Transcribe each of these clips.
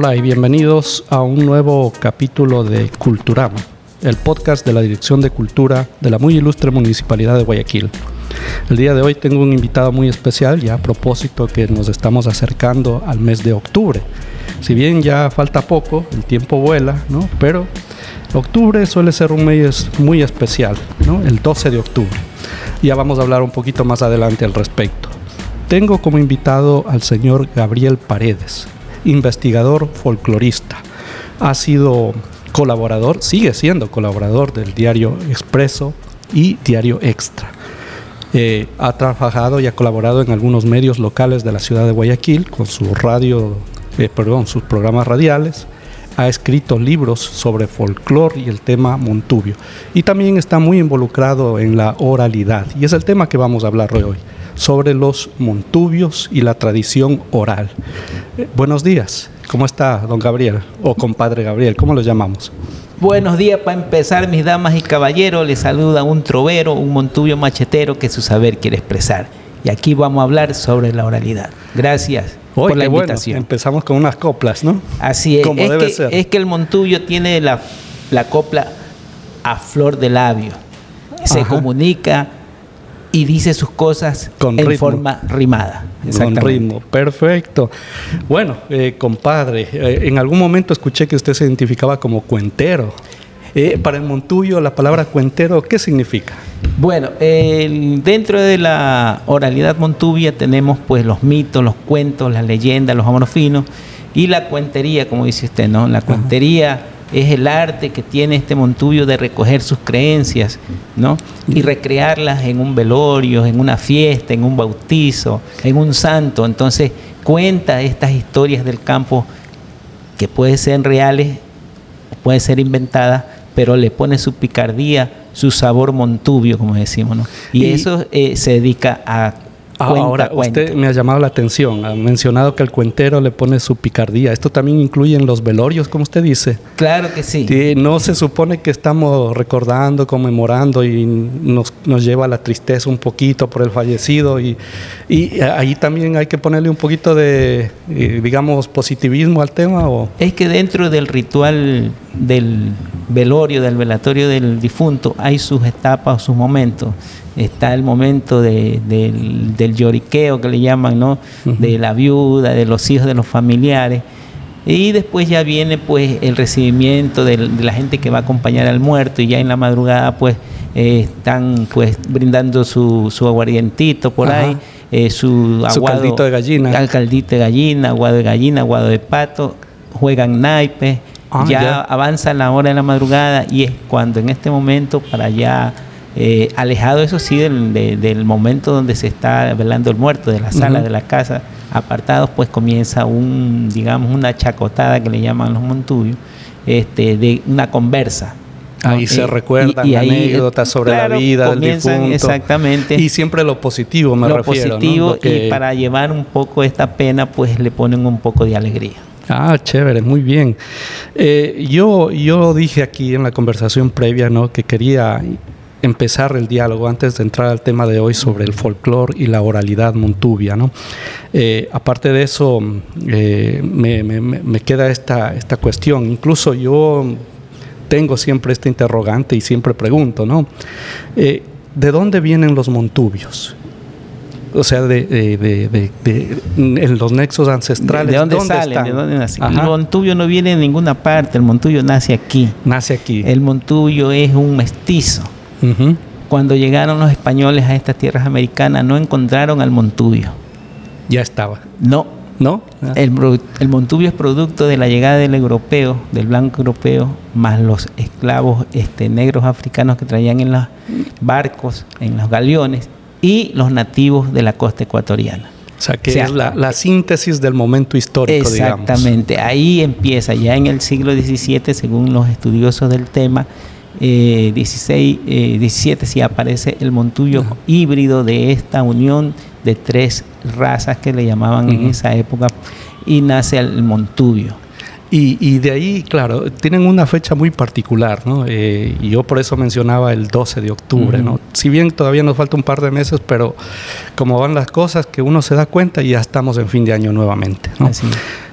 Hola y bienvenidos a un nuevo capítulo de Culturama, el podcast de la Dirección de Cultura de la muy ilustre Municipalidad de Guayaquil. El día de hoy tengo un invitado muy especial, ya a propósito que nos estamos acercando al mes de octubre. Si bien ya falta poco, el tiempo vuela, ¿no? Pero octubre suele ser un mes muy especial, ¿no? El 12 de octubre. Ya vamos a hablar un poquito más adelante al respecto. Tengo como invitado al señor Gabriel Paredes, investigador folclorista. Ha sido colaborador, sigue siendo colaborador del diario Expreso y Diario Extra. Eh, ha trabajado y ha colaborado en algunos medios locales de la ciudad de Guayaquil con su radio, eh, perdón, sus programas radiales. Ha escrito libros sobre folclore y el tema Montubio. Y también está muy involucrado en la oralidad. Y es el tema que vamos a hablar hoy, sobre los Montubios y la tradición oral. Eh, buenos días. ¿Cómo está, don Gabriel? O compadre Gabriel, ¿cómo lo llamamos? Buenos días para empezar, mis damas y caballeros. Les saluda un trovero, un montubio machetero que su saber quiere expresar. Y aquí vamos a hablar sobre la oralidad. Gracias por la invitación. empezamos con unas coplas, ¿no? Así es. Como es, debe que, ser. es que el montubio tiene la, la copla a flor de labio. Se Ajá. comunica y dice sus cosas Con en ritmo. forma rimada. Con ritmo, perfecto. Bueno, eh, compadre, eh, en algún momento escuché que usted se identificaba como cuentero. Eh, para el Montuyo, la palabra cuentero, ¿qué significa? Bueno, dentro de la oralidad montubia tenemos pues los mitos, los cuentos, las leyendas, los amorfinos y la cuentería, como dice usted, ¿no? La cuentería es el arte que tiene este montubio de recoger sus creencias, ¿no? Y recrearlas en un velorio, en una fiesta, en un bautizo, en un santo. Entonces cuenta estas historias del campo que pueden ser reales, pueden ser inventadas, pero le pone su picardía, su sabor montubio, como decimos, ¿no? Y, Y- eso eh, se dedica a cuenta, Ahora, usted me ha llamado la atención, ha mencionado que el cuentero le pone su picardía. ¿Esto también incluye en los velorios, como usted dice? Claro que sí. Sí, no se supone que estamos recordando, conmemorando y nos, nos lleva a la tristeza un poquito por el fallecido y, y ahí también hay que ponerle un poquito de, eh, digamos, positivismo al tema o... Es que dentro del ritual del velorio, del velatorio del difunto, hay sus etapas, sus momentos. Está el momento de- del, del lloriqueo que le llaman, ¿no? De la viuda, de los hijos, de los familiares. Y después ya viene pues el recibimiento de, la gente que va a acompañar al muerto y ya en la madrugada pues eh, están pues brindando su, su aguardientito por Ajá. ahí, eh, su Su aguado, caldito de gallina. al caldito de gallina, aguado de gallina, aguado de pato, juegan naipes, Ah, ya, ya. avanza la hora de la madrugada y es cuando en este momento para ya eh, alejado eso sí del, de- del momento donde se está velando el muerto de la sala de la casa apartados pues comienza un digamos una chacotada que le llaman los montubios este de una conversa ¿no? Ahí se Eh, recuerdan y- anécdotas sobre claro, la vida del difunto. exactamente Y siempre lo positivo, me lo refiero. ¿no? positivo Lo que- y para llevar un poco esta pena pues le ponen un poco de alegría Ah, chévere, muy bien. Eh, yo, yo dije aquí en la conversación previa ¿no? que quería empezar el diálogo antes de entrar al tema de hoy sobre el folclore y la oralidad montubia. ¿no? Eh, aparte de eso, eh, me, me- me- queda esta, esta cuestión. Incluso yo tengo siempre este interrogante y siempre pregunto, ¿no? Eh, ¿De dónde vienen los montubios? O sea, de, de- de- los nexos ancestrales. ¿De dónde, salen? están? ¿De dónde nacen? Ajá. El Montubio no viene de ninguna parte, el Montubio nace aquí. Nace aquí. El Montubio es un mestizo. Cuando llegaron los españoles a estas tierras americanas no encontraron al Montubio. Ya estaba. No. ¿No? Ah. El, el Montubio es producto de la llegada del europeo, del blanco europeo, más los esclavos este, negros africanos que traían en los barcos, en los galeones, y los nativos de la costa ecuatoriana. O sea, que O sea, es la, la síntesis del momento histórico, digamos. Exactamente, ahí empieza, ya en el siglo XVII, según los estudiosos del tema, eh, 16, eh, 17 sí aparece el montuyo híbrido de esta unión de tres razas que le llamaban en esa época y nace el montubio. Y, y de ahí, claro, tienen una fecha muy particular, ¿no? Eh, y yo por eso mencionaba el 12 de octubre, ¿no? Si bien todavía nos falta un par de meses, pero como van las cosas, que uno se da cuenta y ya estamos en fin de año nuevamente, ¿no? Así.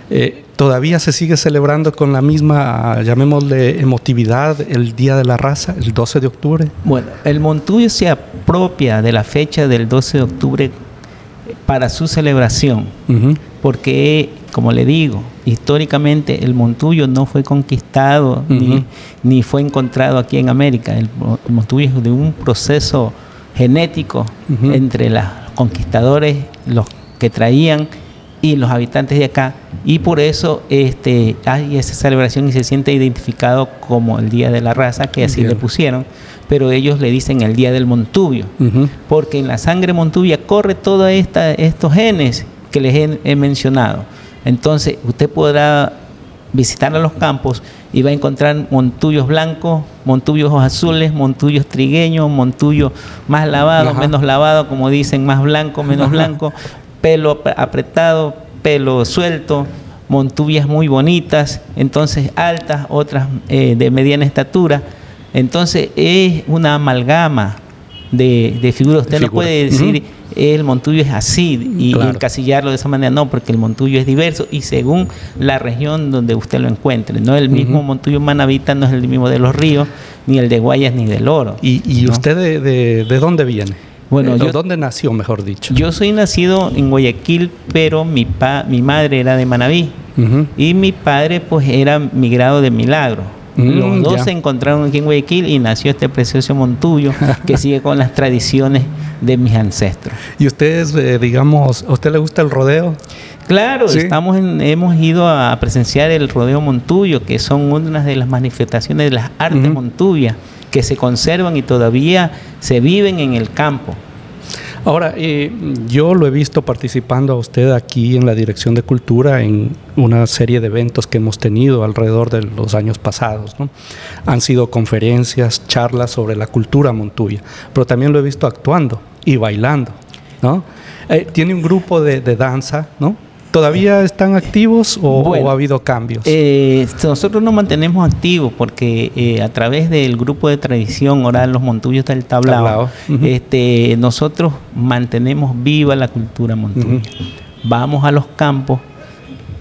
Eh, ¿Todavía se sigue celebrando con la misma, llamémosle, emotividad el Día de la Raza, el 12 de octubre? Bueno, el Montuyo se apropia de la fecha del 12 de octubre para su celebración, porque, como le digo, históricamente el Montuyo no fue conquistado ni, fue encontrado aquí en América. El, Montuyo es de un proceso genético entre los conquistadores, los que traían y los habitantes de acá y por eso este, hay esa celebración y se siente identificado como el Día de la Raza, que así le pusieron, pero ellos le dicen el Día del Montubio, porque en la sangre montubia corre todos estos genes que les he, mencionado. Entonces usted podrá visitar a los campos y va a encontrar montuyos blancos, montuyos azules, montuyos trigueños, montuyos más lavados, menos lavados, como dicen, más blanco, menos blanco, pelo apretado, pelo suelto, montubias muy bonitas, entonces altas, otras eh, de mediana estatura. Entonces es una amalgama de, figuras. Usted no puede decir el montuyo es así y, encasillarlo de esa manera, no, porque el montuyo es diverso y según la región donde usted lo encuentre. No el mismo montuyo manavita, no es el mismo de los ríos, ni el de Guayas, ni del Oro. ¿Y, usted de dónde viene? Bueno, eh, ¿dónde nació, mejor dicho? Yo soy nacido en Guayaquil, pero mi, pa, mi madre era de Manabí y mi padre pues era migrado de Milagro. Mm, Los dos se encontraron aquí en Guayaquil y nació este precioso Montuyo que sigue con las tradiciones de mis ancestros. ¿Y ustedes, eh, digamos, a usted le gusta el rodeo? Claro, estamos hemos ido a presenciar el rodeo Montuyo, que son una de las manifestaciones de las artes montubias que se conservan y todavía se viven en el campo. Ahora, eh, yo lo he visto participando a usted aquí en la Dirección de Cultura en una serie de eventos que hemos tenido alrededor de los años pasados. Han sido conferencias, charlas sobre la cultura montuya, pero también lo he visto actuando y bailando. ¿no? Eh, tiene un grupo de, de danza, ¿no? ¿Todavía están activos o, ha habido cambios? Eh, nosotros nos mantenemos activos porque eh, a través del grupo de tradición oral Los Montuyos del Tablao, este, nosotros mantenemos viva la cultura montuya. Vamos a los campos,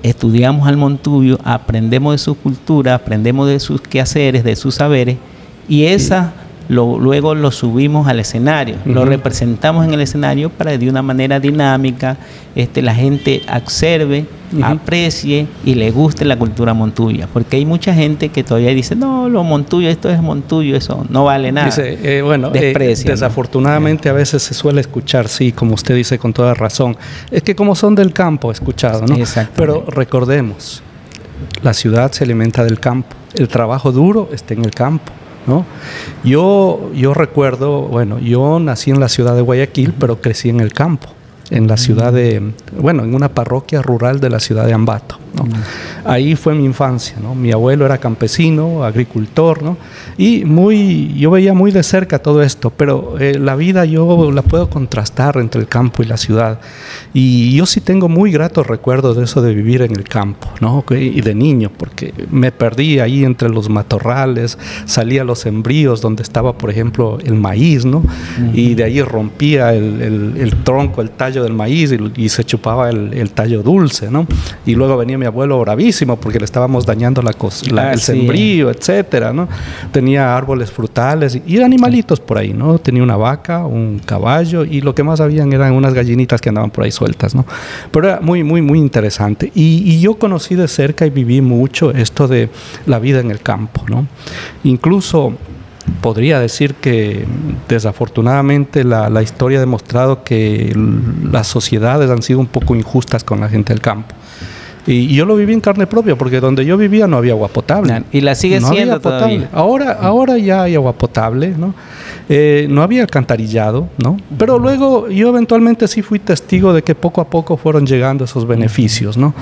estudiamos al montuyo, aprendemos de su cultura, aprendemos de sus quehaceres, de sus saberes y esa luego lo subimos al escenario, lo representamos en el escenario para que de una manera dinámica este, la gente observe, aprecie y le guste la cultura montuya. Porque hay mucha gente que todavía dice, no, lo montuyo, esto es montuyo, eso no vale nada. Dice, eh, bueno, eh, desafortunadamente a veces se suele escuchar, sí, como usted dice con toda razón. Es que como son del campo, escuchado, ¿no? Pero recordemos, la ciudad se alimenta del campo, el trabajo duro está en el campo. ¿No? Yo, yo recuerdo, bueno, yo nací en la ciudad de Guayaquil, pero crecí en el campo, en la ciudad de, bueno, en una parroquia rural de la ciudad de Ambato. Ahí fue mi infancia, ¿no? Mi abuelo era campesino, agricultor, ¿no? Y muy, yo veía muy de cerca todo esto, pero eh, la vida yo la puedo contrastar entre el campo y la ciudad. Y yo sí tengo muy gratos recuerdos de eso de vivir en el campo, ¿no? Y de niño, porque me perdí ahí entre los matorrales, salía a los sembríos donde estaba, por ejemplo, el maíz, ¿no? Y de ahí rompía el, tronco, el tallo del maíz y, se chupaba el, tallo dulce, ¿no? Y luego venía mi abuelo bravísimo porque le estábamos dañando la, la el sembrío, etcétera, ¿no? Tenía árboles frutales y, animalitos por ahí, ¿no? Tenía una vaca, un caballo y lo que más habían eran unas gallinitas que andaban por ahí sueltas, ¿no? Pero era muy, muy, muy interesante. Y, yo conocí de cerca y viví mucho esto de la vida en el campo, ¿no? Incluso podría decir que desafortunadamente la, la, historia ha demostrado que las sociedades han sido un poco injustas con la gente del campo. Y, yo lo viví en carne propia, porque donde yo vivía no había agua potable. Y la sigue siendo todavía. Ahora, ahora ya hay agua potable, ¿no? Eh, no había alcantarillado, ¿no? Pero luego yo eventualmente sí fui testigo de que poco a poco fueron llegando esos beneficios, ¿no?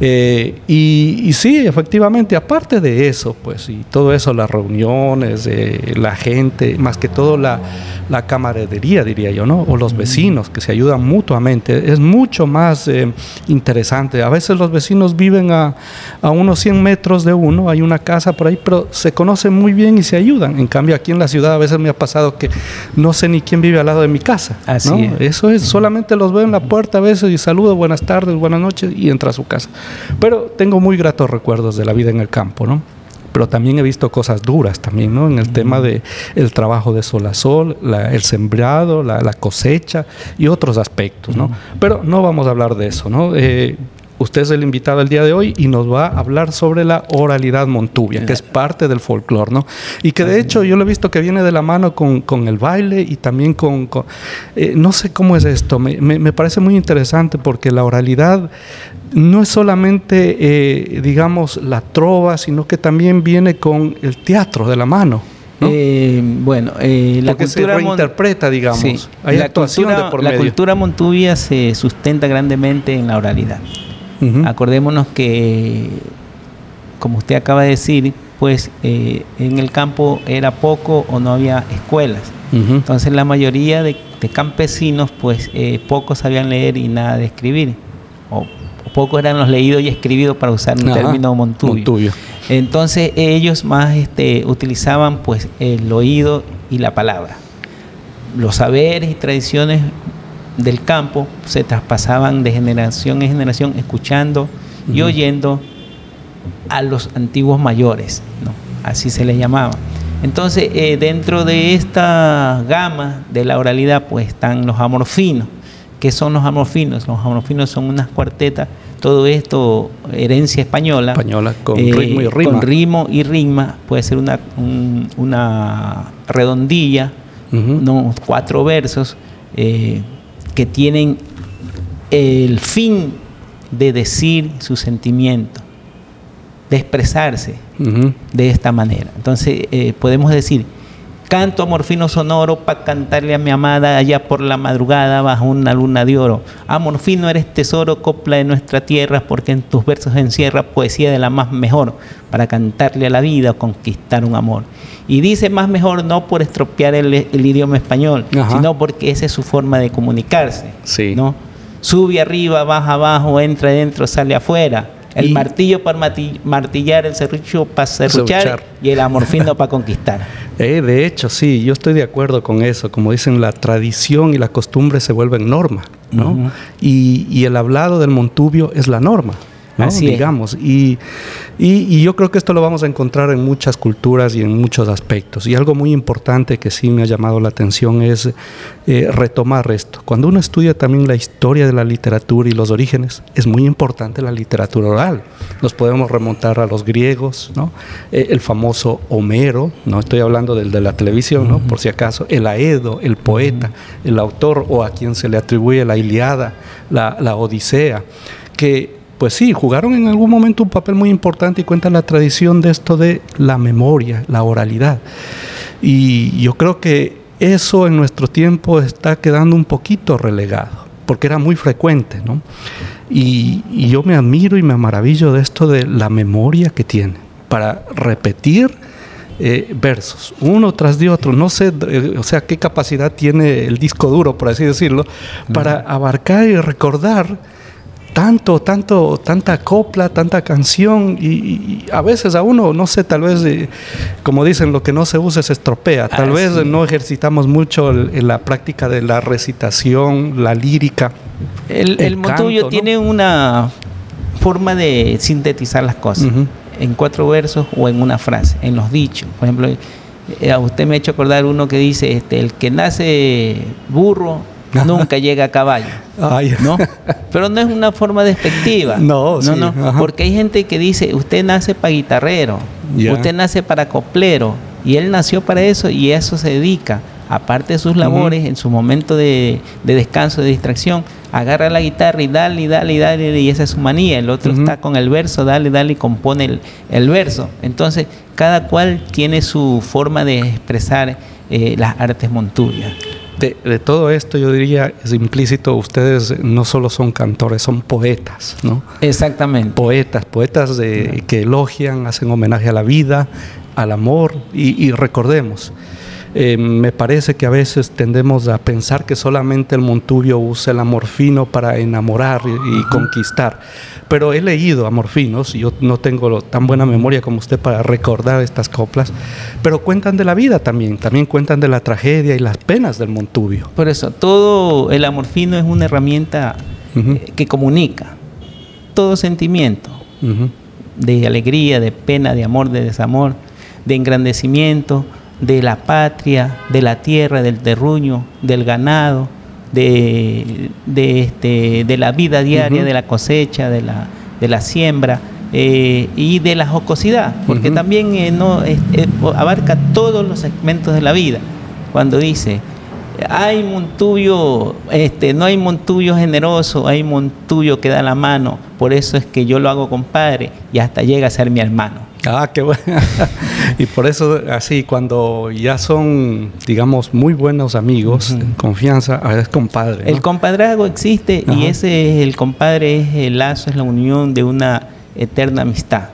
Eh, y, sí, efectivamente, aparte de eso, pues, y todo eso, las reuniones, eh, la gente, más que todo la, la, camaradería, diría yo, ¿no? O los vecinos que se ayudan mutuamente, es mucho más eh, interesante. A veces los vecinos viven a, a, unos 100 metros de uno, hay una casa por ahí, pero se conocen muy bien y se ayudan. En cambio, aquí en la ciudad a veces me ha pasado que no sé ni quién vive al lado de mi casa. Así Eso es, solamente los veo en la puerta a veces y saludo, buenas tardes, buenas noches y entra a su casa Pero tengo muy gratos recuerdos de la vida en el campo, ¿no? pero también he visto cosas duras también, ¿no? En el tema de el trabajo de sol a sol, el sembrado, la, cosecha y otros aspectos, ¿no? Pero no vamos a hablar de eso, ¿no? Eh, Usted es el invitado el día de hoy y nos va a hablar sobre la oralidad montubia, que es parte del folclore, ¿no? Y que de hecho yo lo he visto que viene de la mano con, el baile y también con... Eh, no sé cómo es esto, me, parece muy interesante porque la oralidad no es solamente, eh, digamos, la trova, sino que también viene con el teatro de la mano. Eh, bueno, la cultura se reinterpreta, digamos. Hay la actuación de por La cultura montubia se sustenta grandemente en la oralidad. Acordémonos que, como usted acaba de decir, pues eh, en el campo era poco o no había escuelas. Entonces la mayoría de, campesinos, pues eh, pocos sabían leer y nada de escribir. O, pocos eran los leídos y escribidos para usar un término montubio. Entonces ellos más este, utilizaban pues el oído y la palabra. Los saberes y tradiciones del campo se traspasaban de generación en generación escuchando y oyendo a los antiguos mayores, ¿no? así se les llamaba. Entonces, eh, dentro de esta gama de la oralidad, pues están los amorfinos. ¿Qué son los amorfinos? Los amorfinos son unas cuartetas, todo esto herencia española. Española, con eh, ritmo y rima. Con ritmo y rima, puede ser una, una redondilla, ¿no? cuatro versos. Eh, que tienen el fin de decir su sentimiento, de expresarse de esta manera. Entonces eh, podemos decir, Canto amorfino sonoro para cantarle a mi amada allá por la madrugada bajo una luna de oro. Amorfino eres tesoro, copla de nuestra tierra, porque en tus versos encierra poesía de la más mejor para cantarle a la vida o conquistar un amor. Y dice más mejor no por estropear el, idioma español, sino porque esa es su forma de comunicarse. Sí. ¿no? Sube arriba, baja abajo, entra adentro, sale afuera el martillo para martillar, el serrucho para serruchar y el amorfino para conquistar. Eh, de hecho, sí, yo estoy de acuerdo con eso. Como dicen, la tradición y la costumbre se vuelven norma, ¿no? y, y el hablado del Montubio es la norma digamos. Y, y, yo creo que esto lo vamos a encontrar en muchas culturas y en muchos aspectos. Y algo muy importante que sí me ha llamado la atención es eh, retomar esto. Cuando uno estudia también la historia de la literatura y los orígenes, es muy importante la literatura oral. Nos podemos remontar a los griegos, ¿no? Eh, el famoso Homero, no estoy hablando del de la televisión, ¿no? por si acaso, el Aedo, el poeta, el autor o a quien se le atribuye la Iliada, la, la Odisea, que pues sí, jugaron en algún momento un papel muy importante y cuenta la tradición de esto de la memoria, la oralidad. Y yo creo que eso en nuestro tiempo está quedando un poquito relegado, porque era muy frecuente, ¿no? Y, yo me admiro y me maravillo de esto de la memoria que tiene para repetir eh, versos, uno tras de otro. No sé, eh, o sea, qué capacidad tiene el disco duro, por así decirlo, para abarcar y recordar tanto, tanto, tanta copla, tanta canción y, a veces a uno, no sé, tal vez, eh, como dicen, lo que no se usa se estropea. Tal ah, vez no ejercitamos mucho en la práctica de la recitación, la lírica. El, el, tiene una forma de sintetizar las cosas en cuatro versos o en una frase, en los dichos. Por ejemplo, eh, a usted me ha hecho acordar uno que dice, este, el que nace burro nunca llega a caballo. ¿no? Pero no es una forma despectiva. No, no, no. Porque hay gente que dice, usted nace para guitarrero, usted nace para coplero, y él nació para eso y eso se dedica. Aparte de sus labores, en su momento de, descanso, de distracción, agarra la guitarra y dale, y dale, y dale, y esa es su manía. El otro está con el verso, dale, dale, y compone el, el, verso. Entonces, cada cual tiene su forma de expresar eh, las artes montubias de, todo esto yo diría es implícito, ustedes no solo son cantores, son poetas, ¿no? Exactamente. Poetas, poetas de, que elogian, hacen homenaje a la vida, al amor y recordemos, eh, me parece que a veces tendemos a pensar que solamente el Montubio usa el amorfino para enamorar y, conquistar. Pero he leído amorfinos, y yo no tengo tan buena memoria como usted para recordar estas coplas, pero cuentan de la vida también, también cuentan de la tragedia y las penas del Montubio. Por eso, todo el amorfino es una herramienta eh, que comunica. todo sentimiento, de alegría, de pena, de amor, de desamor, de engrandecimiento, de la patria, de la tierra, del terruño, del ganado, de, este, de la vida diaria, de la cosecha, de la, de la siembra. Eh, y de la jocosidad, porque también eh, no, abarca todos los segmentos de la vida. Cuando dice, hay Montuyo, este, no hay Montuyo generoso, hay Montuyo que da la mano, por eso es que yo lo hago compadre y hasta llega a ser mi hermano. Ah, qué bueno. y por eso, así, cuando ya son, digamos, muy buenos amigos, confianza, ahora es compadre. El compadrazgo existe y ese es el compadre, es el lazo, es la unión de una eterna amistad.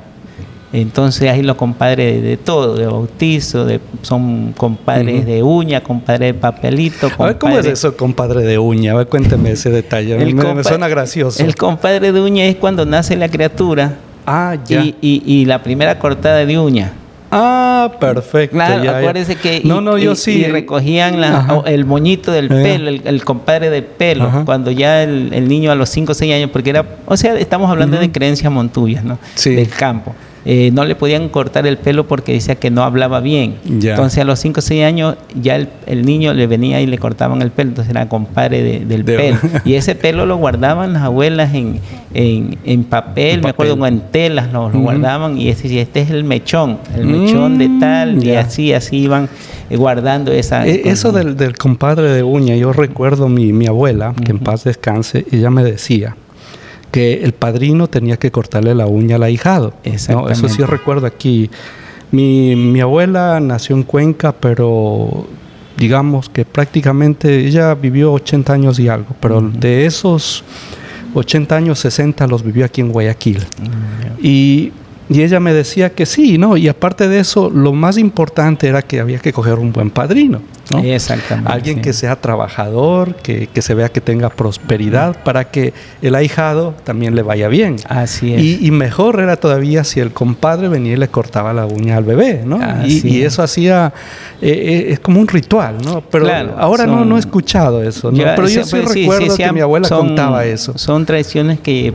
Entonces ahí los compadres de, todo, de bautizo, de, son compadres de uña, compadres de papelito. A ver, ¿cómo es eso, compadre de uña? A ver, cuénteme ese detalle. me, suena gracioso. El compadre de uña es cuando nace la criatura. Ah, ya. Y, la primera cortada de uña. Ah, perfecto. Claro, acuérdese que no, no, yo sí. recogían el moñito del pelo, el, compadre del pelo, cuando ya el, niño a los 5 o 6 años, porque era, o sea, estamos hablando de creencias montuyas, ¿no? Sí. Del campo. Eh, no le podían cortar el pelo porque decía que no hablaba bien. Entonces a los 5 o 6 años ya el, niño le venía y le cortaban el pelo, entonces era compadre del pelo. y ese pelo lo guardaban las abuelas en, en, papel, me acuerdo, en telas lo, guardaban. Y este, este es el mechón, el mechón de mm, tal, y así, así iban eh, guardando esa... E, eso del, del, compadre de uña, yo recuerdo mi, mi abuela, que en paz descanse, ella me decía, que el padrino tenía que cortarle la uña al ahijado. ¿no? Eso sí recuerdo aquí. Mi, mi, abuela nació en Cuenca, pero digamos que prácticamente ella vivió 80 años y algo, pero de esos 80 años, 60 los vivió aquí en Guayaquil. Mm, y y ella me decía que sí, ¿no? Y aparte de eso, lo más importante era que había que coger un buen padrino, ¿no? Exactamente. Alguien que sea trabajador, que, que, se vea que tenga prosperidad, para que el ahijado también le vaya bien. Así es. Y, mejor era todavía si el compadre venía y le cortaba la uña al bebé, ¿no? Y, eso hacía, eh, eh, es como un ritual, ¿no? Pero ahora no, no he escuchado eso, ¿no? Pero yo sí recuerdo que mi abuela contaba eso. Son tradiciones que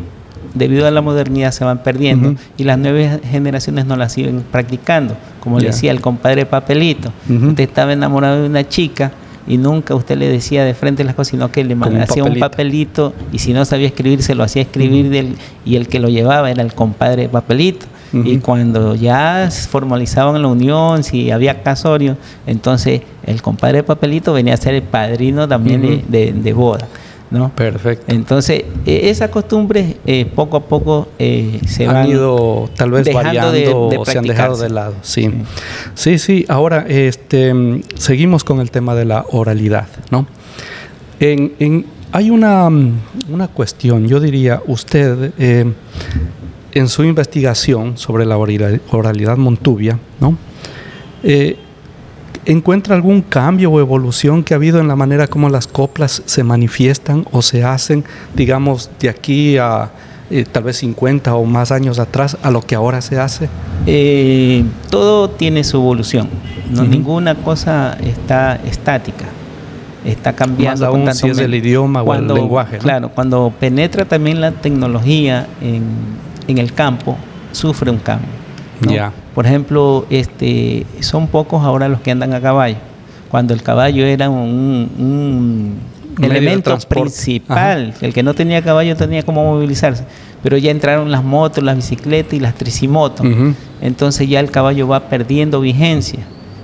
debido a la modernidad se van perdiendo y las nuevas generaciones no las siguen practicando. Como le decía el compadre Papelito, usted estaba enamorado de una chica y nunca usted le decía de frente las cosas, sino que le hacía un papelito. y si no sabía escribir se lo hacía escribir del, y el que lo llevaba era el compadre Papelito. Y cuando ya formalizaban la unión, si había casorio, entonces el compadre Papelito venía a ser el padrino también de boda. ¿No? Perfecto. Entonces, e, esa costumbre eh, poco a poco eh, se han ido tal vez variando o se han dejado de lado. Sí, sí, sí. Ahora, este, seguimos con el tema de la oralidad, ¿no? En, hay una, una, cuestión, yo diría, usted eh, en su investigación sobre la oralidad montubia, ¿no? ¿Encuentra algún cambio o evolución que ha habido en la manera como las coplas se manifiestan o se hacen, digamos, de aquí a eh, tal vez 50 o más años atrás a lo que ahora se hace? Eh, todo tiene su evolución, no ninguna cosa está estática, está cambiando. Más aún si es el idioma o el lenguaje. Claro, cuando penetra también la tecnología en, en el campo, sufre un cambio. Por ejemplo, este, son pocos ahora los que andan a caballo. Cuando el caballo era un, elemento principal, el que no tenía caballo tenía cómo movilizarse. Pero ya entraron las motos, las bicicletas y las tricimotos. Entonces ya el caballo va perdiendo vigencia.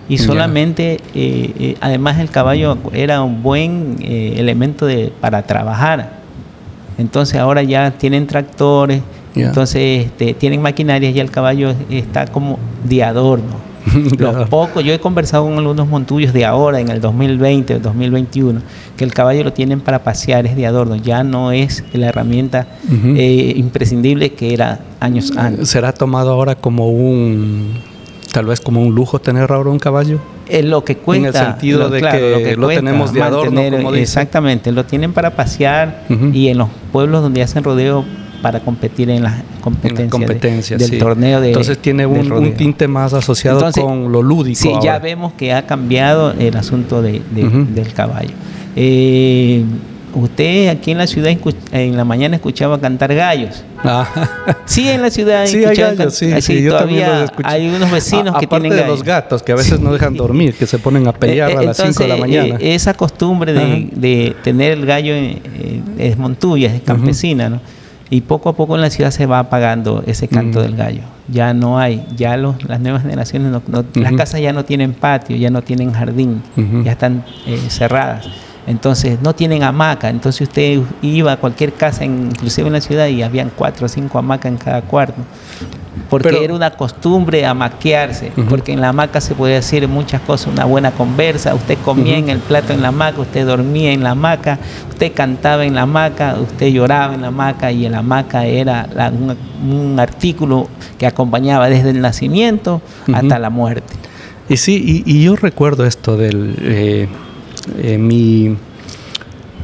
Y solamente, eh, eh, además el caballo era un buen eh, elemento de, para trabajar. Entonces ahora ya tienen tractores, entonces este, tienen maquinarias y el caballo está como de adorno. Los pocos, yo he conversado con algunos montullos de ahora, en el 2020, 2021, que el caballo lo tienen para pasear, es de adorno, ya no es la herramienta eh, imprescindible que era años antes. ¿Será tomado ahora como un, tal vez como un lujo tener ahora un caballo? Es lo que cuenta. En el sentido de que, lo, tenemos de adorno. exactamente, lo tienen para pasear y en los pueblos donde hacen rodeo para competir en las competencias, del torneo de Entonces tiene un, tinte más asociado con lo lúdico. Sí, ya vemos que ha cambiado el asunto de, del caballo. Eh, usted aquí en la ciudad en la mañana escuchaba cantar gallos. Ah. Sí, en la ciudad sí, hay gallos, sí, sí, todavía hay unos vecinos que tienen de los gatos que a veces no dejan dormir, que se ponen a pelear a las 5 de la mañana. esa costumbre de, tener el gallo es Montuya, es campesina, ¿no? Y poco a poco en la ciudad se va apagando ese canto del gallo. Ya no hay, ya los, las nuevas generaciones, las casas ya no tienen patio, ya no tienen jardín, ya están eh, cerradas. Entonces no tienen hamaca. Entonces usted iba a cualquier casa, inclusive en la ciudad, y habían cuatro o cinco hamacas en cada cuarto porque era una costumbre amaquearse, porque en la hamaca se podía decir muchas cosas, una buena conversa, usted comía en el plato en la hamaca, usted dormía en la hamaca, usted cantaba en la hamaca, usted lloraba en la hamaca y en la hamaca era un, artículo que acompañaba desde el nacimiento hasta la muerte. Y sí, y, yo recuerdo esto del... Eh, eh, mi,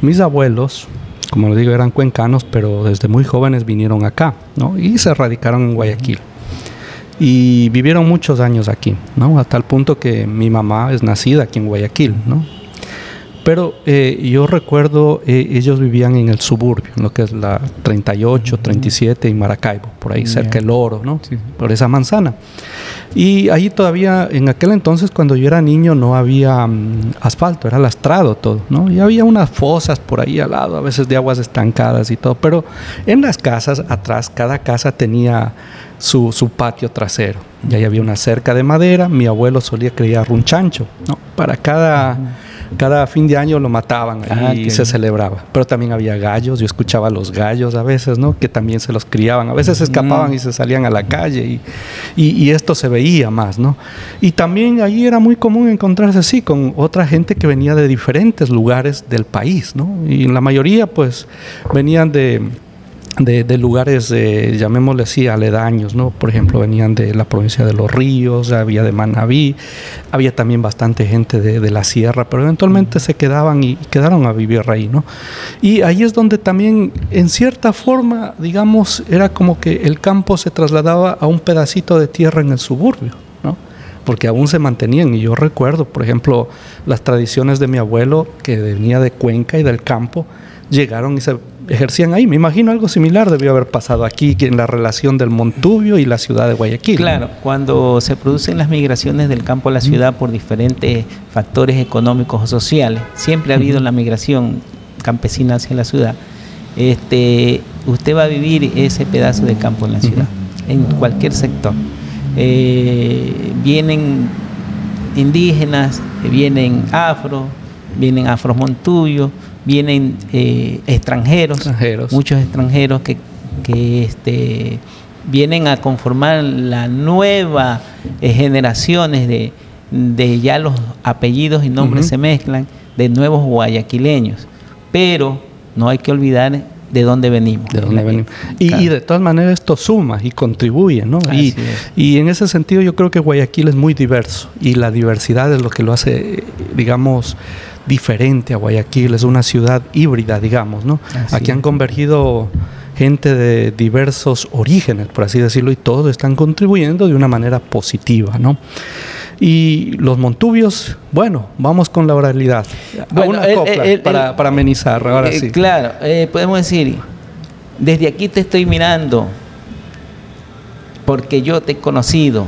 mis abuelos, como les digo, eran cuencanos, pero desde muy jóvenes vinieron acá, ¿no? Y se radicaron en Guayaquil y vivieron muchos años aquí, ¿no? Hasta el punto que mi mamá es nacida aquí en Guayaquil, ¿no? Pero eh, yo recuerdo, eh, ellos vivían en el suburbio, en lo que es la 38, 37 y Maracaibo, por ahí cerca del Oro, ¿no? Por esa manzana. Y ahí todavía, en aquel entonces, cuando yo era niño, no había mm, asfalto, era lastrado todo, ¿no? Y había unas fosas por ahí al lado, a veces de aguas estancadas y todo. Pero en las casas, atrás, cada casa tenía su, su patio trasero. Y ahí había una cerca de madera. Mi abuelo solía criar un chancho, ¿no? Para cada cada fin de año lo mataban ah, y se celebraba. Pero también había gallos, yo escuchaba los gallos a veces, ¿no? Que también se los criaban. A veces escapaban y se salían a la calle y, y, esto se veía más, ¿no? Y también ahí era muy común encontrarse así con otra gente que venía de diferentes lugares del país, ¿no? Y la mayoría pues venían de de, lugares, eh, llamémosle así, aledaños, ¿no? Por ejemplo, venían de la provincia de Los Ríos, había de Manabí, había también bastante gente de, la sierra, pero eventualmente se quedaban y quedaron a vivir ahí, ¿no? Y ahí es donde también, en cierta forma, digamos, era como que el campo se trasladaba a un pedacito de tierra en el suburbio, ¿no? Porque aún se mantenían, y yo recuerdo, por ejemplo, las tradiciones de mi abuelo, que venía de Cuenca y del campo, llegaron y se ejercían ahí. Me imagino algo similar debió haber pasado aquí en la relación del Montubio y la ciudad de Guayaquil. Claro, cuando se producen las migraciones del campo a la ciudad por diferentes factores económicos o sociales, siempre ha habido la migración campesina hacia la ciudad. Este, usted va a vivir ese pedazo de campo en la ciudad, en cualquier sector. Eh, vienen indígenas, vienen afro, vienen afros montuyos, vienen eh, extranjeros, muchos extranjeros que, este, vienen a conformar la nueva eh, generaciones de, ya los apellidos y nombres se mezclan de nuevos guayaquileños. Pero no hay que olvidar de dónde venimos. Y, de todas maneras esto suma y contribuye, ¿no? Y, y, en ese sentido yo creo que Guayaquil es muy diverso y la diversidad es lo que lo hace, digamos, diferente a Guayaquil, es una ciudad híbrida, digamos, ¿no? Aquí han convergido gente de diversos orígenes, por así decirlo, y todos están contribuyendo de una manera positiva, ¿no? Y los montubios, bueno, vamos con la oralidad. una copla para, para, amenizar, ahora eh, sí. Claro, eh, podemos decir, desde aquí te estoy mirando, porque yo te he conocido,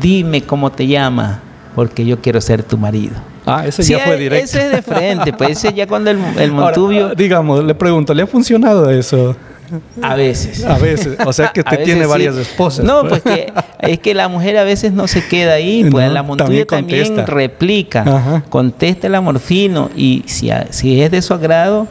dime cómo te llamas, porque yo quiero ser tu marido. Ah, ese ya fue directo. Ese es de frente, pues ese ya cuando el, el Montubio... digamos, le pregunto, ¿le ha funcionado eso? A veces. A veces. O sea que usted tiene varias esposas. No, pues, que es que la mujer a veces no se queda ahí, pues la Montubio también, replica, contesta el amorfino y si, si es de su agrado,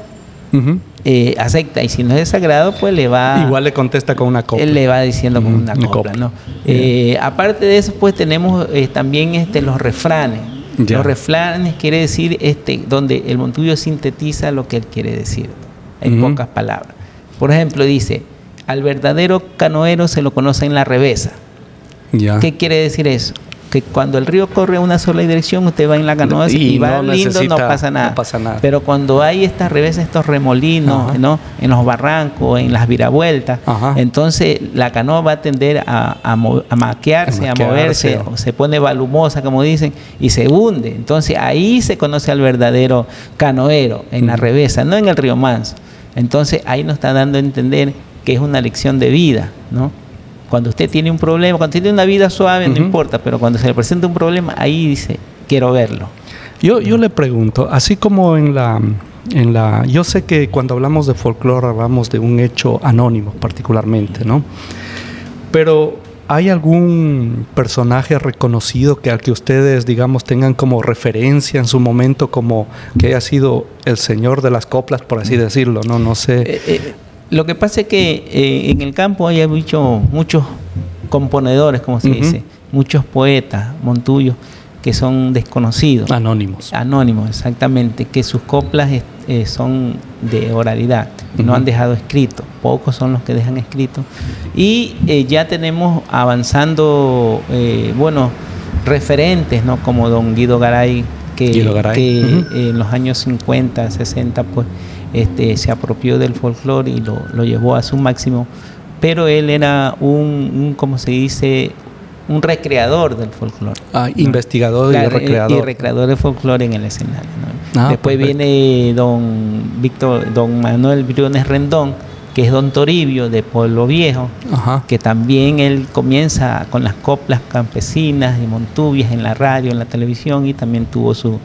eh, acepta. Y si no es de su agrado, pues le va. Igual le contesta con una copla. Él le va diciendo con una copla, ¿no? Eh, aparte de eso, pues tenemos eh, también este, los refranes. Los refranes quiere decir este, donde el Montuyo sintetiza lo que él quiere decir, en pocas palabras. Por ejemplo, dice, al verdadero canoero se lo conoce en la revesa. ¿Qué quiere decir eso? Que cuando el río corre a una sola dirección, usted va en la canoa y, va lindo, no pasa, nada. Pero cuando hay estas reveses, estos remolinos, ¿no? En los barrancos, en las viravueltas, entonces la canoa va a tender a, a, maquearse, a, moverse, se pone balumosa, como dicen, y se hunde. Entonces ahí se conoce al verdadero canoero, en la revesa, no en el río Manso. Entonces ahí nos está dando a entender que es una lección de vida, ¿no? Cuando usted tiene un problema, cuando tiene una vida suave, no importa, pero cuando se le presenta un problema, ahí dice, quiero verlo. Yo, yo le pregunto, así como en la, en la... Yo sé que cuando hablamos de folclore hablamos de un hecho anónimo particularmente, ¿no? Pero ¿hay algún personaje reconocido que al que ustedes, digamos, tengan como referencia en su momento, como que haya sido el señor de las coplas, por así decirlo? No, no sé. Eh, eh, lo que pasa es que eh, en el campo hay mucho, muchos componedores, como se dice, muchos poetas, montuyos, que son desconocidos. Anónimos. Anónimos, exactamente, que sus coplas eh, son de oralidad, no han dejado escrito, pocos son los que dejan escrito. Y eh, ya tenemos avanzando, bueno, referentes, ¿no? Como don Guido Garay, que, en los años 50, 60, pues este, se apropió del folclore y lo, llevó a su máximo, pero él era un, como se dice, un recreador del folclore. Ah, investigador y recreador. Y recreador del folclore en el escenario. Ah, Después viene don Víctor, don Manuel Briones Rendón, que es don Toribio de Pueblo Viejo, que también él comienza con las coplas campesinas y montubias en la radio, en la televisión y también tuvo su,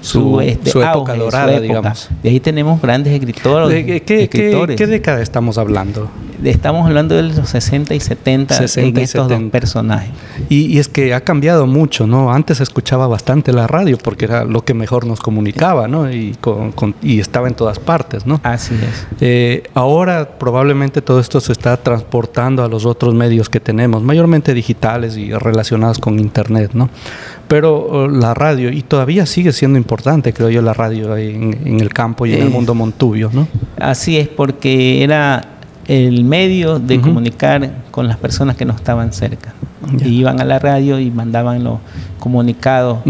su, este, época dorada, digamos. De ahí tenemos grandes escritores. qué, ¿Qué, década estamos hablando? Estamos hablando de los 60 y 70 en estos dos personajes. Y, es que ha cambiado mucho, ¿no? Antes se escuchaba bastante la radio porque era lo que mejor nos comunicaba, ¿no? Y, y estaba en todas partes, ¿no? Así es. Eh, ahora probablemente todo esto se está transportando a los otros medios que tenemos, mayormente digitales y relacionados con Internet, ¿no? Pero uh, la radio, y todavía sigue siendo importante, creo yo, la radio en, el campo y en el eh, mundo montubio, ¿no? Así es, porque era el medio de comunicar con las personas que no estaban cerca. Y iban a la radio y mandaban los comunicados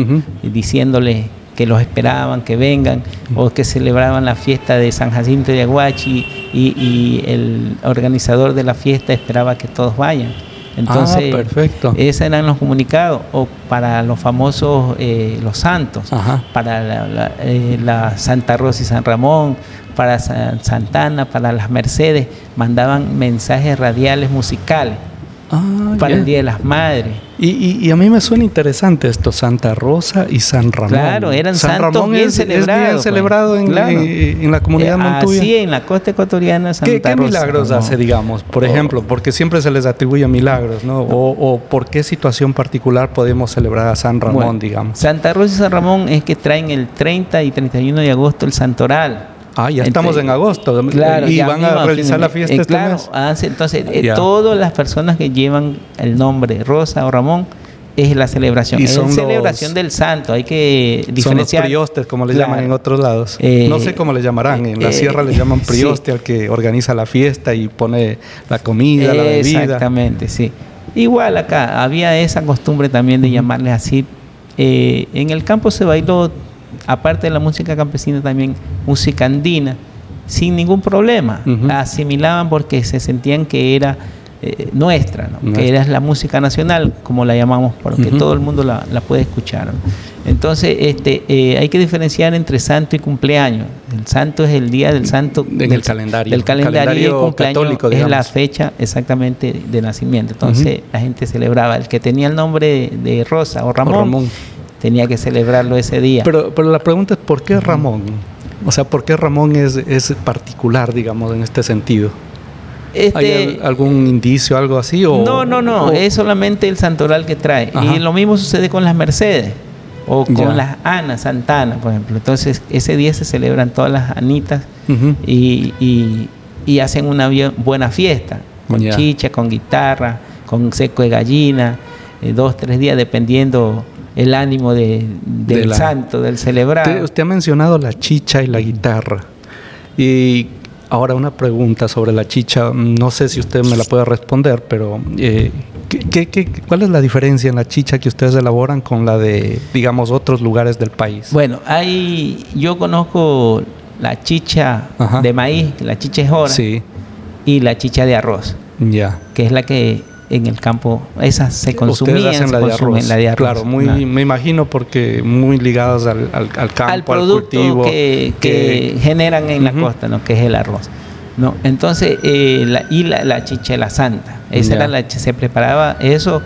diciéndoles que los esperaban, que vengan, o que celebraban la fiesta de San Jacinto de Aguachi y, y el organizador de la fiesta esperaba que todos vayan. Entonces, ah, perfecto. esos eran los comunicados. O para los famosos, eh, los santos, para eh, la, Santa Rosa y San Ramón, para Santana, para las Mercedes, mandaban mensajes radiales musicales. Ah, para el Día de las Madres. Y, a mí me suena interesante esto, Santa Rosa y San Ramón. Claro, eran San santos Ramón bien es, celebrados. bien pues. celebrado en, la comunidad eh, Montuya. Sí, en la costa ecuatoriana. Santa ¿Qué, milagros hace, digamos? Por ejemplo, porque siempre se les atribuye milagros, ¿no? O, por qué situación particular podemos celebrar a San Ramón, digamos. Santa Rosa y San Ramón es que traen el 30 y 31 de agosto el santoral. Ah, ya estamos en agosto. y van a realizar la fiesta eh, este claro, entonces, eh, todas las personas que llevan el nombre Rosa o Ramón es la celebración. es la celebración del santo. Hay que diferenciar. Son los priostes, como le llaman en otros lados. Eh, no sé cómo le llamarán. En la sierra le llaman prioste al que organiza la fiesta y pone la comida, la bebida. Exactamente, sí. Igual acá había esa costumbre también de llamarles así. en el campo se bailó aparte de la música campesina, también música andina, sin ningún problema. La asimilaban porque se sentían que era eh, nuestra, que era la música nacional, como la llamamos, porque todo el mundo la, puede escuchar. Entonces, este, eh, hay que diferenciar entre santo y cumpleaños. El santo es el día del santo del, calendario. Del calendario, y el cumpleaños es la fecha exactamente de nacimiento. Entonces, la gente celebraba. El que tenía el nombre de, Rosa o Ramón tenía que celebrarlo ese día. Pero, pero la pregunta es, ¿por qué Ramón? O sea, ¿por qué Ramón es, es particular, digamos, en este sentido? ¿Hay este, algún indicio, algo así? O, no, no, no, es solamente el santoral que trae. Y lo mismo sucede con las Mercedes o con las Ana, Santana, por ejemplo. Entonces, ese día se celebran todas las Anitas y, y, hacen una buena fiesta, con chicha, con guitarra, con seco de gallina, eh, dos, tres días, dependiendo el ánimo de, del santo, del celebrado. Usted, ha mencionado la chicha y la guitarra. Y ahora una pregunta sobre la chicha. No sé si usted me la puede responder, pero eh, ¿Qué, qué, cuál es la diferencia en la chicha que ustedes elaboran con la de, digamos, otros lugares del país? Bueno, hay, yo conozco la chicha Ajá. de maíz, la chicha es hora, Sí, y la chicha de arroz, ya. que es la que en el campo, esas se consumían, Ustedes hacen se la de, arroz. la de arroz. Claro, muy, ¿no? me imagino porque muy ligados al, al, al campo, al producto cultivo. que, que generan en la costa, ¿no? que es el arroz. ¿no? Entonces, eh, la, y la, la chicha de la santa, esa era la se preparaba eso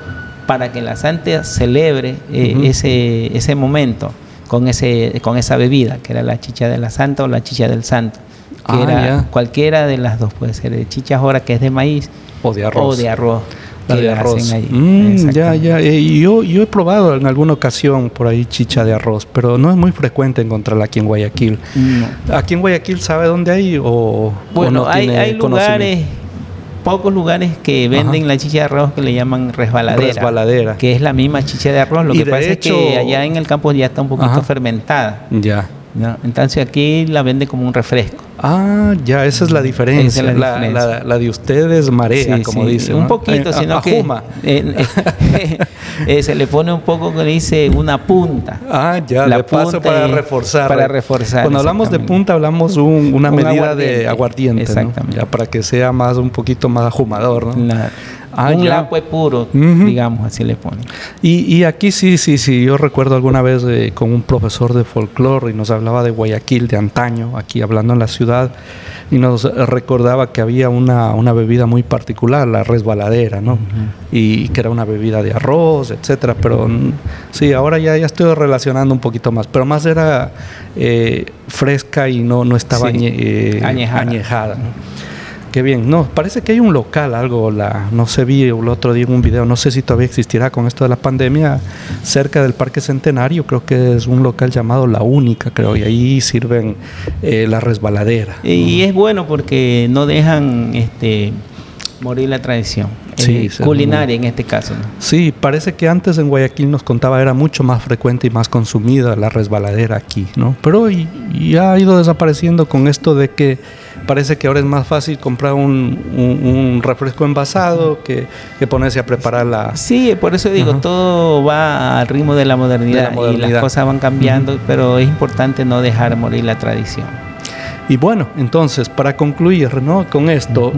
para que la santa celebre eh, ese, ese momento con, ese, con esa bebida, que era la chicha de la santa o la chicha del santo, que Ah, era cualquiera de las dos, puede ser de chicha ahora que es de maíz O de arroz. o de arroz. Que de arroz. hacen. Mm, ya, ya. Eh, yo, yo he probado en alguna ocasión por ahí chicha de arroz, pero no es muy frecuente encontrarla aquí en Guayaquil. No. ¿Aquí en Guayaquil sabe dónde hay o, o Bueno, no hay, tiene hay lugares, pocos lugares que venden Ajá. la chicha de arroz que le llaman resbaladera. Resbaladera. Que es la misma chicha de arroz. Lo Y que pasa hecho- es que allá en el campo ya está un poquito Ajá. fermentada. Ya. ¿no? Entonces aquí la vende como un refresco. Ah, ya, esa es la diferencia. Es la la, diferencia. la- la de ustedes marea, Sí, como sí, dicen. Un ¿no? poquito, Eh, sino a- que eh, eh, eh, se le pone un poco que dice una punta. Ah, ya, La de paso punta para reforzar. para reforzar, Cuando hablamos de punta, hablamos un- una Un medida de aguardiente, exactamente. Ya para que sea más, un poquito más ajumador, ¿no? Ah, un ya. lacue puro, digamos, así le ponen. Y, y aquí sí, sí, sí. Yo recuerdo alguna vez eh, con un profesor de folclore y nos hablaba de Guayaquil de antaño, aquí hablando en la ciudad, y nos recordaba que había una, una bebida muy particular, la resbaladera, ¿no? y, que era una bebida de arroz, etcétera. Pero sí, ahora ya, ya estoy relacionando un poquito más. Pero más era eh, fresca y no, no estaba Sí, añe- eh, añejada. añejada, ¿no? Qué bien. No, parece que hay un local, algo, la, no sé, vi el otro día en un video, no sé si todavía existirá con esto de la pandemia, cerca del Parque Centenario, creo que es un local llamado La Única, creo, y ahí sirven eh, la resbaladera. Y es bueno porque no dejan este morir la tradición. Sí, eh, culinaria en este caso. ¿no? Sí, parece que antes en Guayaquil nos contaba era mucho más frecuente y más consumida la resbaladera aquí, ¿no? Pero y, y ha ido desapareciendo con esto de que parece que ahora es más fácil comprar un, un- un refresco envasado que, que ponerse a preparar la... Sí, por eso digo, Ajá. todo va al ritmo de la modernidad, De la y modernidad. las cosas van cambiando, pero es importante no dejar morir la tradición. Y bueno, entonces, para concluir, ¿no? Con esto,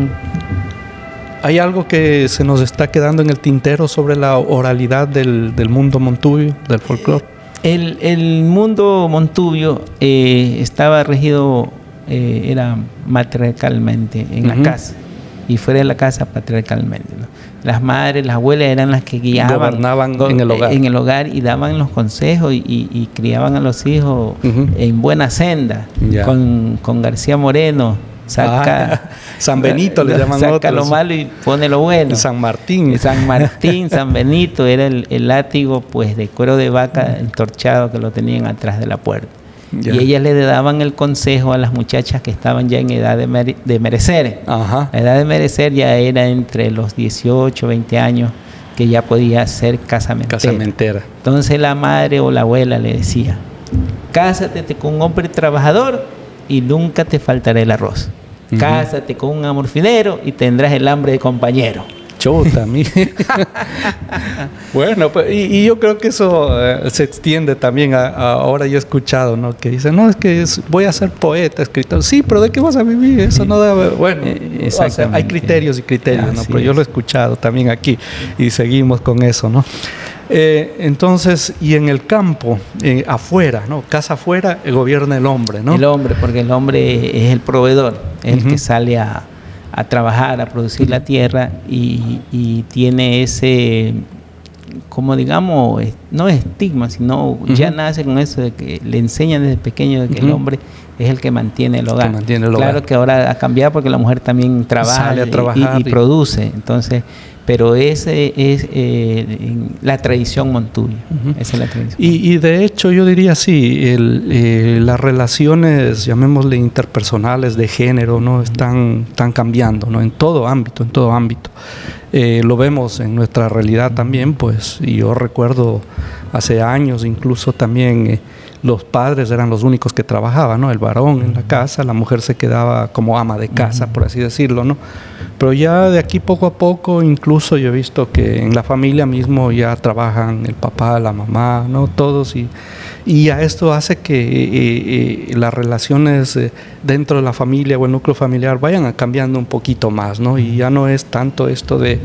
¿hay algo que se nos está quedando en el tintero sobre la oralidad del, del mundo montubio, del folclore? El, el mundo montubio eh, estaba regido, eh, era matriarcalmente en la casa y fuera de la casa patriarcalmente. ¿no? Las madres, las abuelas eran las que guiaban, Gobernaban go- en el hogar. en el hogar y daban los consejos y, y- y criaban a los hijos en buena senda. Con, con García Moreno, saca Ah, San Benito le llaman saca otros. lo malo y pone lo bueno. San Martín. San Martín, San Benito, era el, el látigo pues de cuero de vaca entorchado que lo tenían atrás de la puerta. Y ellas le daban el consejo a las muchachas que estaban ya en edad de, mere- de merecer. Ajá. La edad de merecer ya era entre los 18, 20 años que ya podía ser casamentera. Casamentera. Entonces la madre o la abuela le decía, cásate con un hombre trabajador y nunca te faltará el arroz. Cásate con un amorfinero y tendrás el hambre de compañero. Chuta, mi. bueno, pues, y, y yo creo que eso eh, se extiende también. A, a- ahora yo he escuchado, ¿no? Que dicen, no, es que es- voy a ser poeta, escritor. Sí, pero ¿de qué vas a vivir? Eso no da. Bueno, o sea, hay criterios y criterios, ¿no? Pero yo lo he escuchado también aquí y seguimos con eso, ¿no? Eh, entonces, y en el campo, eh, afuera, ¿no? Casa afuera, gobierna el hombre, ¿no? El hombre, porque el hombre es el proveedor, es el que sale a, a trabajar, a producir la tierra y, y tiene ese, como digamos, no es estigma, sino ya nace con eso de que le enseñan desde pequeño de que el hombre es el que mantiene el hogar. mantiene el claro hogar. que ahora ha cambiado porque la mujer también trabaja Sale a y- trabajar y, y y- produce, entonces, pero ese es eh, la tradición montubia, Ujú. esa es la tradición. Y, y de hecho yo diría sí, el, eh, las relaciones, llamémosle interpersonales de género, no están, están cambiando, ¿no? En todo ámbito, en todo ámbito. Eh, lo vemos en nuestra realidad también, pues, y yo recuerdo hace años incluso también los padres eran los únicos que trabajaban, ¿no? El varón en la casa, la mujer se quedaba como ama de casa, por así decirlo, ¿no? Pero ya de aquí poco a poco, incluso yo he visto que en la familia mismo ya trabajan el papá, la mamá, ¿no? Todos y, y a esto hace que eh, eh, las relaciones eh, dentro de la familia o el núcleo familiar vayan cambiando un poquito más, ¿no? Y ya no es tanto esto de...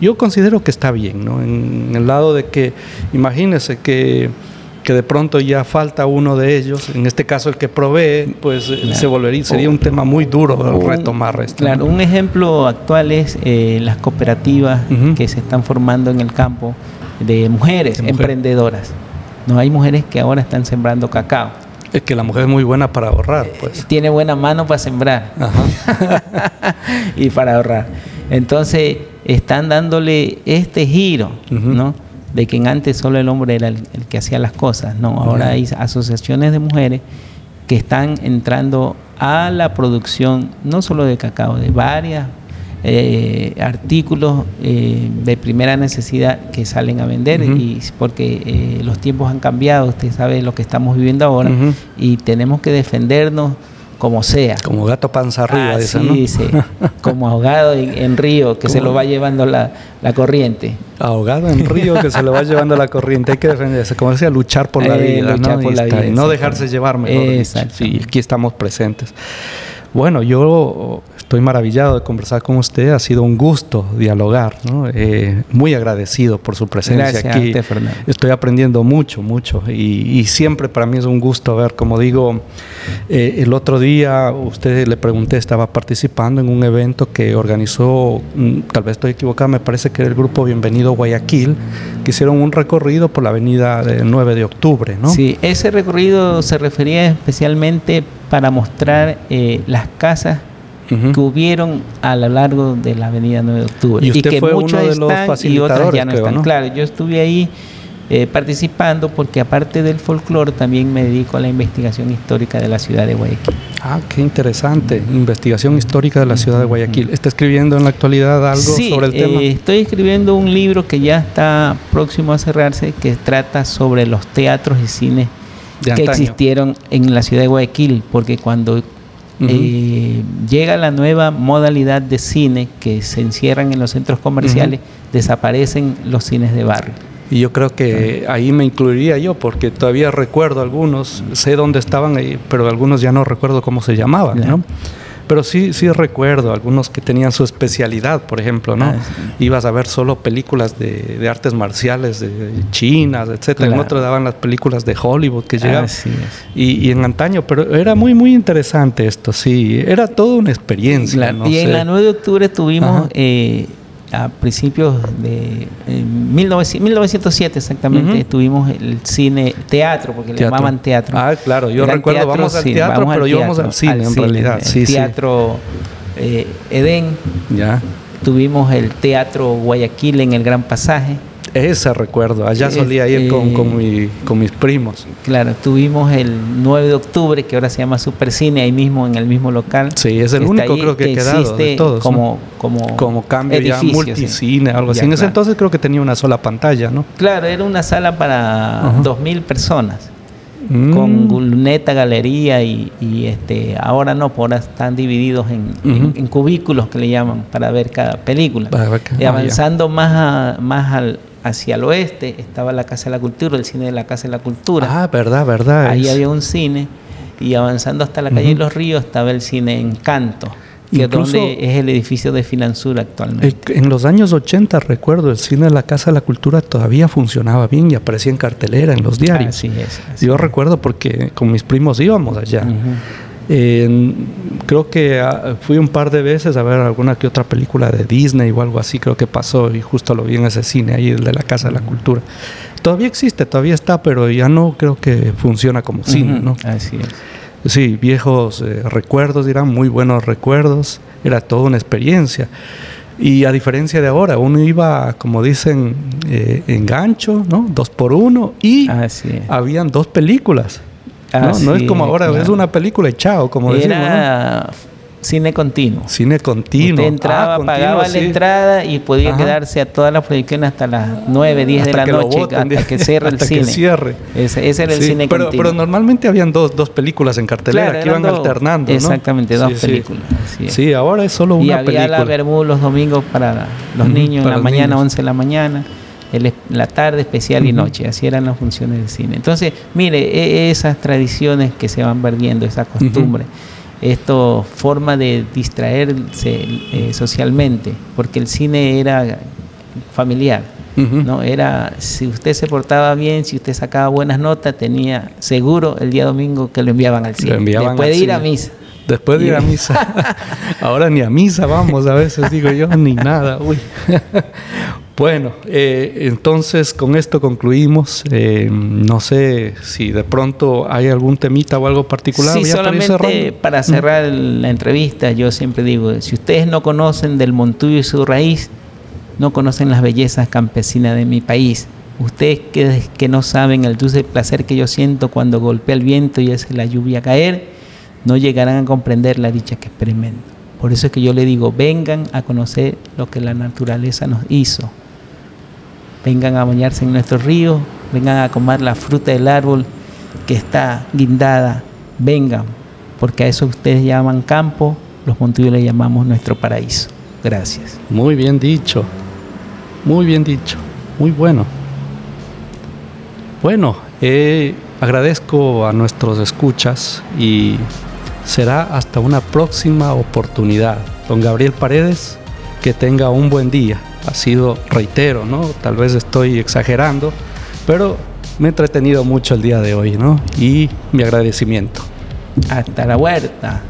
Yo considero que está bien, ¿no? En, el lado de que, imagínense que que de pronto ya falta uno de ellos, en este caso el que provee, pues se volvería, sería un tema muy duro retomar esto. Claro, un ejemplo actual es eh, las cooperativas que se están formando en el campo de mujeres emprendedoras. No hay mujeres que ahora están sembrando cacao. Es que la mujer es muy buena para ahorrar, pues. Eh, tiene buena mano para sembrar y para ahorrar. Entonces están dándole este giro, ¿no? De que antes solo el hombre era el, que hacía las cosas. No, ahora hay asociaciones de mujeres que están entrando a la producción no solo de cacao, de varios eh, artículos eh, de primera necesidad que salen a vender y porque eh, los tiempos han cambiado, usted sabe lo que estamos viviendo ahora y tenemos que defendernos como sea. Como gato panza arriba, ah, sí, dice, como ahogado en, río que se lo va llevando la, corriente. Ahogado en río que se lo va llevando la corriente. Hay que defenderse, como decía, luchar por la eh, vida, ¿no? Por la vida, no dejarse llevar mejor. Sí, aquí estamos presentes. Bueno, yo estoy maravillado de conversar con usted. Ha sido un gusto dialogar. ¿no? Eh, muy agradecido por su presencia aquí. estoy aprendiendo mucho, mucho. Y, siempre para mí es un gusto ver, como digo, eh, el otro día usted le pregunté, estaba participando en un evento que organizó, mm, tal vez estoy equivocado, me parece que era el grupo Bienvenido Guayaquil, que hicieron un recorrido por la avenida del 9 de octubre. ¿no? Sí, ese recorrido se refería especialmente para mostrar eh, las casas que hubieron a lo largo de la avenida 9 de octubre. Y, que fue uno de los facilitadores, y otras ya no están. Claro, yo estuve ahí eh, participando porque aparte del folclore también me dedico a la investigación histórica de la ciudad de Guayaquil. Ah, qué interesante. Investigación histórica de la ciudad de Guayaquil. ¿Está escribiendo en la actualidad algo sobre el tema? Eh, estoy escribiendo un libro que ya está próximo a cerrarse que trata sobre los teatros y cines que existieron en la ciudad de Guayaquil, porque cuando eh, llega la nueva modalidad de cine que se encierran en los centros comerciales, desaparecen los cines de barrio. Y yo creo que ahí me incluiría yo, porque todavía recuerdo algunos, sé dónde estaban, ahí, pero algunos ya no recuerdo cómo se llamaban, ¿no? Pero sí, sí recuerdo algunos que tenían su especialidad, por ejemplo, ¿no? Ah, Ibas a ver solo películas de, artes marciales, de chinas, etcétera. En otro daban las películas de Hollywood que llegaban. y, y, en antaño, pero era muy, muy interesante esto, sí. Era toda una experiencia. y en la 9 de octubre tuvimos a principios de 1907 exactamente, tuvimos el cine teatro, porque le llamaban teatro. Ah, claro, yo recuerdo, vamos al teatro, pero íbamos al cine en realidad. Sí, teatro eh, Edén. Ya. Tuvimos el teatro Guayaquil en el Gran Pasaje. Ese recuerdo, allá solía ir con, con, mis primos. Claro, tuvimos el 9 de octubre, que ahora se llama Supercine, ahí mismo, en el mismo local. Sí, es el único creo que, ha quedado de todos. Como, como, como cambio ya multicine, algo así. en ese entonces creo que tenía una sola pantalla, ¿no? Claro, era una sala para dos mil personas. Mm. Con luneta, galería y, este ahora no, por ahora están divididos en, cubículos que le llaman para ver cada película. y ah, avanzando más, más al, hacia el oeste estaba la Casa de la Cultura, el cine de la Casa de la Cultura. Ah, verdad, verdad. Ahí había un cine y avanzando hasta la calle de Los Ríos estaba el cine Encanto. Que es donde es el edificio de Finansura actualmente. En los años 80, recuerdo, el cine de la Casa de la Cultura todavía funcionaba bien y aparecía en cartelera en los diarios. Así es. Yo recuerdo porque con mis primos íbamos allá creo que ah, fui un par de veces a ver alguna que otra película de Disney o algo así, creo que pasó y justo lo vi en ese cine ahí, el de la Casa de la Cultura. Todavía existe, todavía está, pero ya no creo que funciona como cine, ¿no? Así es. Sí, viejos eh, recuerdos, dirán, muy buenos recuerdos, era toda una experiencia. Y a diferencia de ahora, uno iba, como dicen, eh, en gancho, ¿no? Dos por uno, y habían dos películas. Ah, no, es como ahora, es una película y chao, como Era cine continuo. Cine continuo. Usted entraba, Ah, continuo, pagaba sí. la entrada y podía Ajá. quedarse a todas las proyecciones hasta las 9, 10 de la noche, boten, hasta que cierre el hasta cine. que cierre. Ese, ese era el Sí, cine pero, continuo. pero normalmente habían dos, dos películas en cartelera Claro, que iban dos. alternando, ¿no? Exactamente, dos Sí, sí. películas. Sí, ahora es solo y una había película. la Bermú los domingos para los niños en la mañana, niños. 11 de la mañana, el la tarde especial y noche. Así eran las funciones de cine. Entonces, mire, e- esas tradiciones que se van perdiendo, esa costumbre, esto forma de distraerse eh, socialmente, porque el cine era familiar. ¿no? Era, si usted se portaba bien, si usted sacaba buenas notas, tenía seguro el día domingo que lo enviaban al cine. enviaban Después al de ir a misa. Después de ir a misa. Ahora ni a misa vamos, a veces digo yo, ni nada. Uy. Bueno, eh, entonces con esto concluimos. Eh, no sé si de pronto hay algún temita o algo particular. Sí, para para cerrar el- la entrevista, yo siempre digo, si ustedes no conocen del Montuyo y su raíz, no conocen las bellezas campesinas de mi país. Ustedes que, que no saben el dulce placer que yo siento cuando golpea el viento y hace la lluvia caer, no llegarán a comprender la dicha que experimento. Por eso es que yo le digo, vengan a conocer lo que la naturaleza nos hizo. Vengan a bañarse en nuestros ríos, vengan a comer la fruta del árbol que está guindada. Vengan, porque a eso ustedes llaman campo, los montuyos le llamamos nuestro paraíso. Gracias. Muy bien dicho. Muy bien dicho. Muy bueno. Bueno, eh, agradezco a nuestros escuchas y será hasta una próxima oportunidad. Don Gabriel Paredes, que tenga un buen día. Ha sido, reitero, ¿no? Tal vez estoy exagerando, pero me he entretenido mucho el día de hoy, ¿no? Y mi agradecimiento. Hasta la huerta.